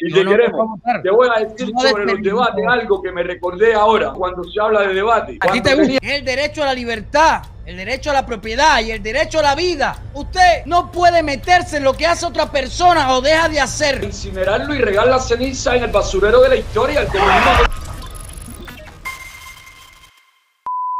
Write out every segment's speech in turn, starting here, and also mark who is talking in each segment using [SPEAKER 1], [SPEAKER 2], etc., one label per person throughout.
[SPEAKER 1] y te queremos. Te voy a decir sobre los debates algo que me recordé ahora cuando se habla de debate.
[SPEAKER 2] A ti te gusta el derecho a la libertad el derecho a la propiedad y el derecho a la vida. Usted no puede meterse en lo que hace otra persona o deja de hacer.
[SPEAKER 1] Incinerarlo y regar la ceniza en el basurero de la historia. El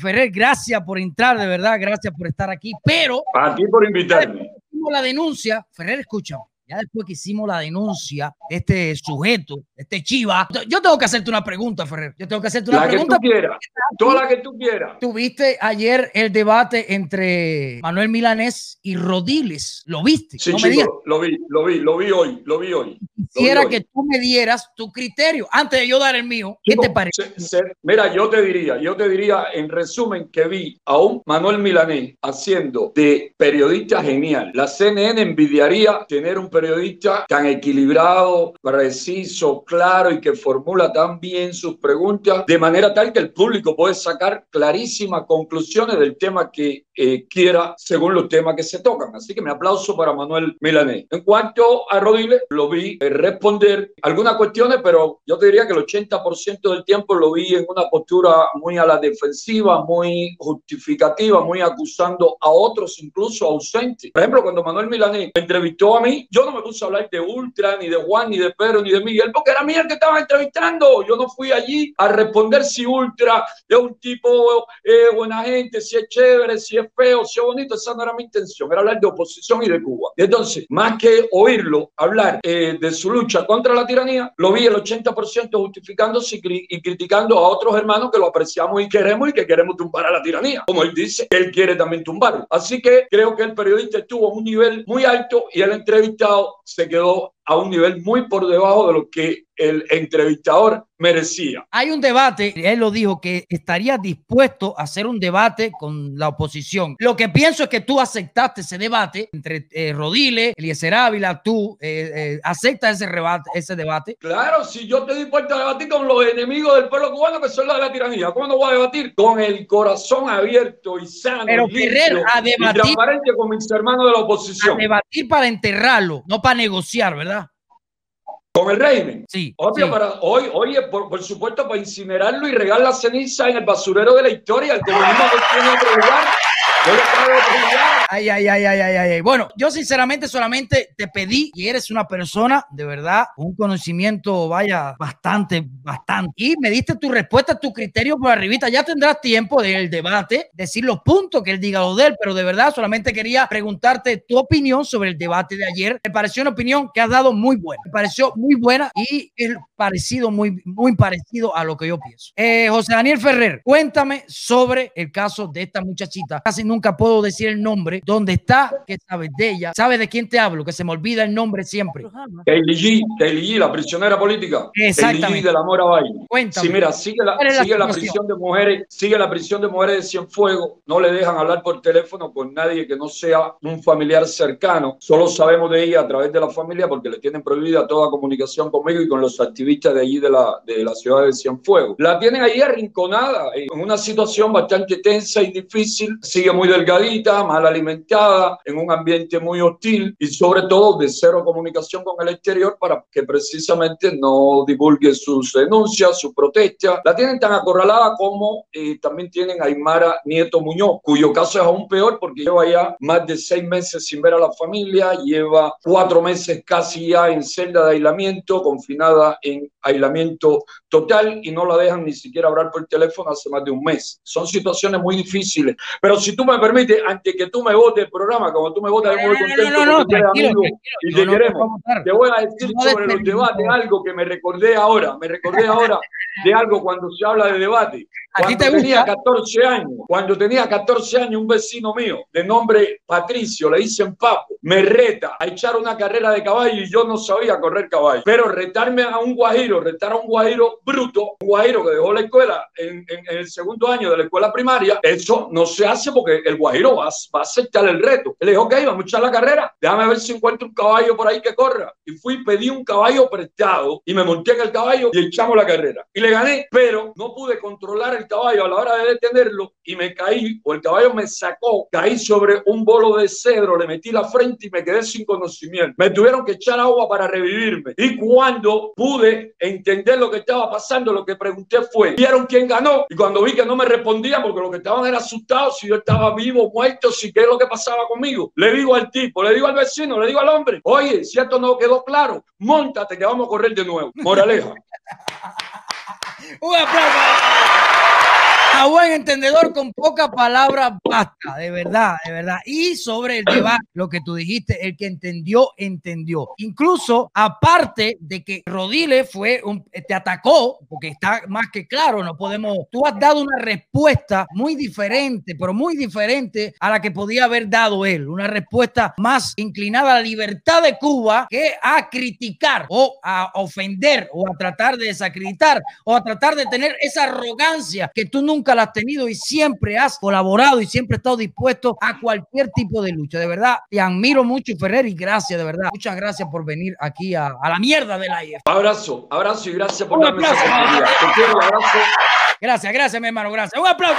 [SPEAKER 2] Ferrer, gracias por entrar, de verdad, gracias por estar aquí, pero...
[SPEAKER 1] A ti por invitarme.
[SPEAKER 2] La denuncia, Ferrer, escucha, ya después que hicimos la denuncia de este sujeto, este chiva, yo tengo que hacerte una pregunta, Ferrer. Yo tengo que hacerte una pregunta.
[SPEAKER 1] Que tú quieras, toda la que tú quieras.
[SPEAKER 2] Tuviste ayer el debate entre Manuel Milanés y Rodiles. ¿Lo viste?
[SPEAKER 1] Sí, chico, lo vi, lo vi, lo vi hoy, lo vi hoy.
[SPEAKER 2] Quisiera que tú me dieras tu criterio antes de yo dar el mío. ¿Qué te parece?
[SPEAKER 1] mira, yo te diría, yo te diría en resumen que vi a un Manuel Milanés haciendo de periodista genial. La CNN envidiaría tener un periodista tan equilibrado, preciso, claro y que formula tan bien sus preguntas de manera tal que el público puede sacar clarísimas conclusiones del tema que eh, quiera según los temas que se tocan. Así que me aplauso para Manuel Milanés. En cuanto a Rodiles, lo vi eh, responder algunas cuestiones, pero yo te diría que el 80% del tiempo lo vi en una postura muy a la defensiva, muy justificativa, muy acusando a otros, incluso ausentes. Por ejemplo, cuando Manuel Milanés me entrevistó a mí, yo no me puse a hablar de Ultra, ni de Juan, ni de Pedro, ni de Miguel, porque era mí el que estaba entrevistando. Yo no fui allí a responder si Ultra es un tipo eh, buena gente, si es chévere, si es feo, si es bonito. Esa no era mi intención, era hablar de oposición y de Cuba. Entonces, más que oírlo hablar eh, de su lucha contra la tiranía, lo vi el 80% justificándose y, criticando a otros hermanos que lo apreciamos y queremos y que queremos tumbar a la tiranía. Como él dice, él quiere también tumbarlo. Así que creo que el periodista estuvo a un nivel muy alto y el entrevistado se quedó a un nivel muy por debajo de lo que el entrevistador merecía.
[SPEAKER 2] Hay un debate, él lo dijo, que estaría dispuesto a hacer un debate con la oposición. Lo que pienso es que tú aceptaste ese debate entre eh, Rodile, Eliezer Ávila, tú eh, eh, aceptas ese, ese debate.
[SPEAKER 1] Claro, si yo te dispuesto a debatir con los enemigos del pueblo cubano que son los de la tiranía, ¿cómo no voy a debatir? Con el corazón abierto y sano.
[SPEAKER 2] Pero limpio, a debatir.
[SPEAKER 1] Y transparente con mis hermanos de la oposición.
[SPEAKER 2] A debatir para enterrarlo, no para negociar, ¿verdad?
[SPEAKER 1] Con el régimen.
[SPEAKER 2] Sí.
[SPEAKER 1] Obvio, para hoy, oye, por, por, supuesto, para incinerarlo y regar la ceniza en el basurero de la historia. El comunismo no tiene otro lugar.
[SPEAKER 2] Ay, ay, ay, ay, ay, ay. Bueno, yo sinceramente solamente te pedí y eres una persona de verdad, un conocimiento, vaya, bastante, bastante. Y me diste tu respuesta, tu criterio por arribita. Ya tendrás tiempo del debate, decir los puntos que él diga lo de él, pero de verdad solamente quería preguntarte tu opinión sobre el debate de ayer. Me pareció una opinión que has dado muy buena. Me pareció muy buena y es parecido, muy, muy parecido a lo que yo pienso. Eh, José Daniel Ferrer, cuéntame sobre el caso de esta muchachita. Casi nunca puedo decir el nombre. ¿Dónde está? ¿Qué sabes de ella? ¿Sabes de quién te hablo? Que se me olvida el nombre siempre.
[SPEAKER 1] Kaylee G, la prisionera política.
[SPEAKER 2] Exactamente.
[SPEAKER 1] de la Mora Valle.
[SPEAKER 2] Cuéntame.
[SPEAKER 1] Sí, mira, sigue la, sigue la, prisión de mujeres, sigue la prisión de mujeres de Cienfuegos. No le dejan hablar por teléfono con nadie que no sea un familiar cercano. Solo sabemos de ella a través de la familia porque le tienen prohibida toda comunicación conmigo y con los activistas de allí de la, de la ciudad de Cienfuegos. La tienen ahí arrinconada en una situación bastante tensa y difícil. Sigue muy delgadita, mal alimentada, en un ambiente muy hostil y sobre todo de cero comunicación con el exterior para que precisamente no divulgue sus denuncias, su protesta. La tienen tan acorralada como eh, también tienen a Aymara Nieto Muñoz, cuyo caso es aún peor porque lleva ya más de seis meses sin ver a la familia, lleva cuatro meses casi ya en celda de aislamiento, confinada en aislamiento total y no la dejan ni siquiera hablar por teléfono hace más de un mes. Son situaciones muy difíciles. Pero si tú me permites, antes que tú me votes el programa, como tú me votas, muy contento no, no, no, y te queremos. Te voy a decir sobre los debates algo que me recordé ahora, me recordé ahora de algo cuando se habla de debate. Cuando tenía 14 años, cuando tenía 14 años, un vecino mío de nombre Patricio, le dicen Papo, me reta a echar una carrera de caballo y yo no sabía correr caballo. Pero retarme a un guajiro, retar a un guajiro bruto, un guajiro que dejó la escuela en, el segundo año de la escuela primaria, eso no se hace porque el guajiro va, va a aceptar el reto. Le dijo, ok, vamos a echar la carrera, déjame ver si encuentro un caballo por ahí que corra. Y fui, pedí un caballo prestado y me monté en el caballo y echamos la carrera. Y le gané, pero no pude controlar el caballo a la hora de detenerlo y me caí, o el caballo me sacó, caí sobre un bolo de cedro, le metí la frente y me quedé sin conocimiento. Me tuvieron que echar agua para revivirme. Y cuando pude entender lo que estaba pasando, lo que pregunté fue, ¿vieron quién ganó? Y cuando vi que no me respondían, porque lo que estaban era asustados, si yo estaba vivo, muerto, si qué es lo que pasaba conmigo, le digo al tipo, le digo al vecino, le digo al hombre, oye, si esto no quedó claro, montate que vamos a correr de nuevo. Moraleja.
[SPEAKER 2] Un aplauso a buen entendedor con pocas palabras basta, de verdad, de verdad. Y sobre el debate, lo que tú dijiste, el que entendió, entendió. Incluso, aparte de que Rodile fue un, te atacó, porque está más que claro, no podemos, tú has dado una respuesta muy diferente, pero muy diferente a la que podía haber dado él. Una respuesta más inclinada a la libertad de Cuba que a criticar o a ofender o a tratar de desacreditar o a tratar de tener esa arrogancia que tú nunca la has tenido y siempre has colaborado y siempre has estado dispuesto a cualquier tipo de lucha. De verdad, te admiro mucho, Ferrer, y gracias, de verdad. Muchas gracias por venir aquí a, la mierda de la IF.
[SPEAKER 1] Abrazo, abrazo y gracias por darme esa quiero, abrazo.
[SPEAKER 2] Gracias, gracias, mi hermano, gracias. Un aplauso.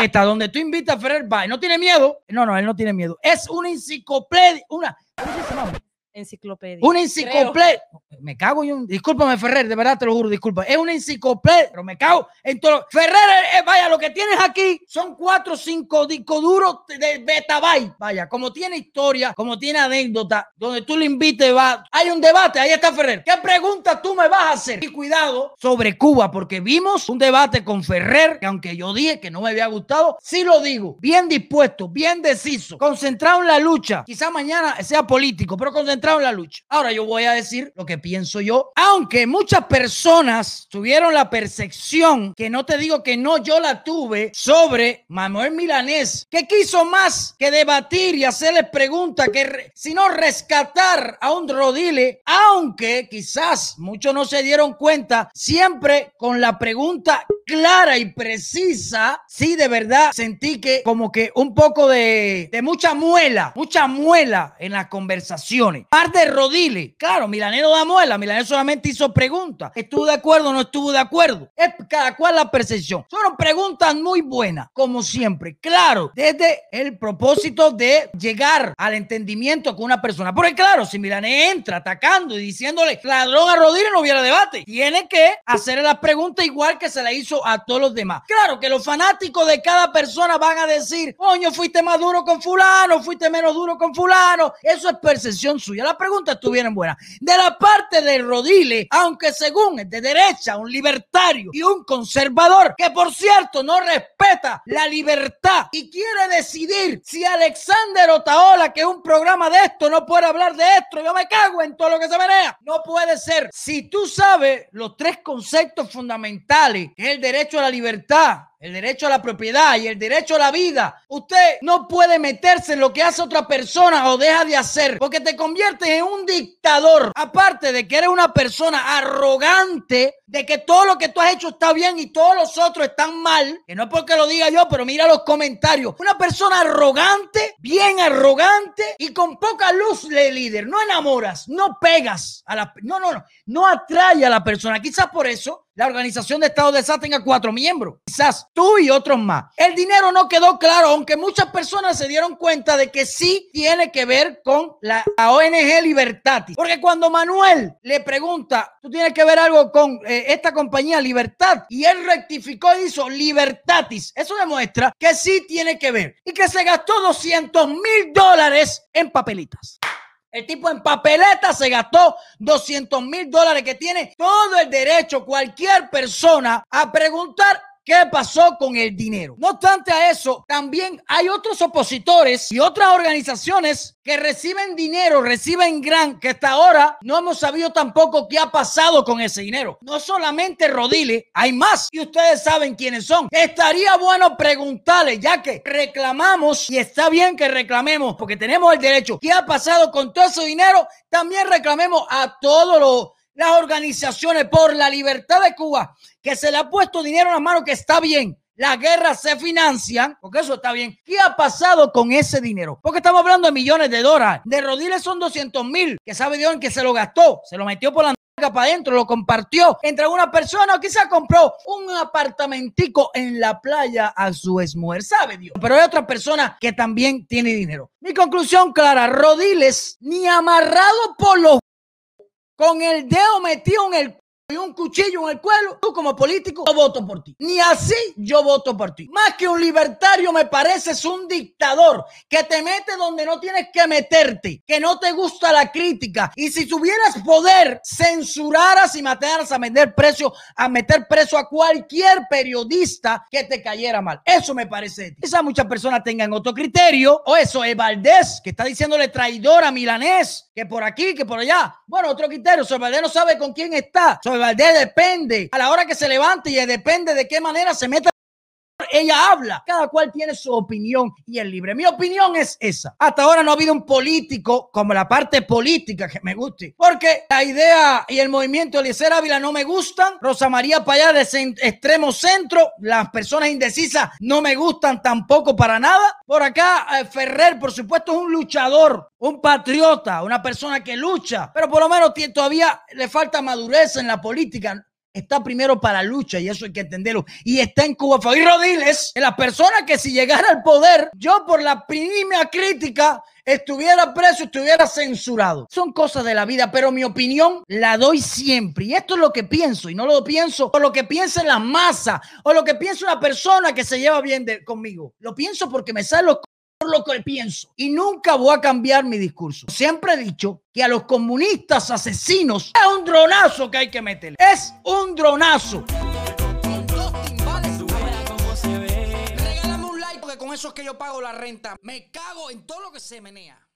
[SPEAKER 2] Esta, donde tú invitas a Ferrer, va. No tiene miedo. No, no, él no tiene miedo. Es una enciclopedia, una. ¿Cómo se
[SPEAKER 3] Enciclopedia.
[SPEAKER 2] Una enciclopedia. Me cago yo. Discúlpame, Ferrer, de verdad te lo juro, disculpa. Es una enciclopedia, pero me cago en todo. Ferrer, eh, eh, vaya, lo que tienes aquí son cuatro o cinco discos duros de betabyte. Vaya, como tiene historia, como tiene anécdota, donde tú le invites, va. Hay un debate, ahí está Ferrer. ¿Qué pregunta tú me vas a hacer? Y cuidado sobre Cuba, porque vimos un debate con Ferrer, que aunque yo dije que no me había gustado, sí lo digo. Bien dispuesto, bien deciso, concentrado en la lucha. Quizá mañana sea político, pero concentrado en la lucha. Ahora yo voy a decir lo que pienso yo, aunque muchas personas tuvieron la percepción, que no te digo que no, yo la tuve, sobre Manuel Milanés, que quiso más que debatir y hacerle preguntas, que sino rescatar a un Rodile, aunque quizás muchos no se dieron cuenta, siempre con la pregunta clara y precisa, sí, de verdad sentí que como que un poco de, de mucha muela, mucha muela en las conversaciones. Parte de Rodile. Claro, Milanero da muela. Milanero solamente hizo preguntas. ¿Estuvo de acuerdo o no estuvo de acuerdo? Es cada cual la percepción. Son preguntas muy buenas, como siempre. Claro, desde el propósito de llegar al entendimiento con una persona. Porque claro, si Milanés entra atacando y diciéndole ladrón a Rodile, no hubiera debate. Tiene que hacerle la pregunta igual que se la hizo a todos los demás. Claro que los fanáticos de cada persona van a decir, coño, fuiste más duro con fulano, fuiste menos duro con fulano. Eso es percepción suya la pregunta estuvieron buena. De la parte de Rodile, aunque según es de derecha, un libertario y un conservador, que por cierto no respeta la libertad y quiere decidir si Alexander Otaola, que es un programa de esto, no puede hablar de esto, yo me cago en todo lo que se menea. No puede ser. Si tú sabes los tres conceptos fundamentales, que es el derecho a la libertad, el derecho a la propiedad y el derecho a la vida. Usted no puede meterse en lo que hace otra persona o deja de hacer, porque te conviertes en un dictador. Aparte de que eres una persona arrogante, de que todo lo que tú has hecho está bien y todos los otros están mal, que no es porque lo diga yo, pero mira los comentarios. Una persona arrogante, bien arrogante y con poca luz de líder. No enamoras, no pegas a la... No, no, no, no atrae a la persona. Quizás por eso la Organización de Estado de SA tenga cuatro miembros, quizás tú y otros más. El dinero no quedó claro, aunque muchas personas se dieron cuenta de que sí tiene que ver con la, ONG Libertatis. Porque cuando Manuel le pregunta, tú tienes que ver algo con eh, esta compañía Libertad, y él rectificó y hizo Libertatis, eso demuestra que sí tiene que ver y que se gastó 200 mil dólares en papelitas. El tipo en papeleta se gastó 200 mil dólares que tiene todo el derecho cualquier persona a preguntar qué pasó con el dinero. No obstante a eso, también hay otros opositores y otras organizaciones que reciben dinero, reciben gran, que hasta ahora no hemos sabido tampoco qué ha pasado con ese dinero. No solamente Rodile, hay más y ustedes saben quiénes son. Estaría bueno preguntarle, ya que reclamamos y está bien que reclamemos porque tenemos el derecho. ¿Qué ha pasado con todo ese dinero? También reclamemos a todos las organizaciones por la libertad de Cuba que se le ha puesto dinero en la mano, que está bien. Las guerras se financian, porque eso está bien. ¿Qué ha pasado con ese dinero? Porque estamos hablando de millones de dólares. De Rodiles son 200 mil, que sabe Dios en que se lo gastó. Se lo metió por la para adentro, lo compartió entre una persona o quizá compró un apartamentico en la playa a su exmujer, sabe Dios. Pero hay otra persona que también tiene dinero. Mi conclusión clara, Rodiles ni amarrado por los con el dedo metido en el y un cuchillo en el cuello, tú como político, yo voto por ti. Ni así yo voto por ti. Más que un libertario me pareces un dictador que te mete donde no tienes que meterte, que no te gusta la crítica. Y si tuvieras poder, censuraras y mataras a precio, a meter preso a cualquier periodista que te cayera mal. Eso me parece. Quizás muchas personas tengan otro criterio. O eso es Valdés, que está diciéndole traidor a Milanés, que por aquí, que por allá. Bueno, otro criterio. Soy Valdés no sabe con quién está. Soy Valdés depende. A la hora que se levante y depende de qué manera se meta ella habla. Cada cual tiene su opinión y es libre. Mi opinión es esa. Hasta ahora no ha habido un político como la parte política que me guste. Porque la idea y el movimiento de Eliezer Ávila no me gustan. Rosa María Payá de extremo centro. Las personas indecisas no me gustan tampoco para nada. Por acá, eh, Ferrer, por supuesto, es un luchador, un patriota, una persona que lucha. Pero por lo menos todavía le falta madurez en la política está primero para lucha y eso hay que entenderlo. Y está en Cuba. Y Rodiles, la persona que si llegara al poder, yo por la primera crítica estuviera preso, estuviera censurado. Son cosas de la vida, pero mi opinión la doy siempre. Y esto es lo que pienso, y no lo pienso por lo que piensa la masa o lo que piensa una persona que se lleva bien conmigo. Lo pienso porque me sale los lo que pienso y nunca voy a cambiar mi discurso. Siempre he dicho que a los comunistas asesinos es un dronazo que hay que meterle. Es un dronazo. Regálame un like porque con eso es que yo pago la renta. Me cago en todo lo que se menea.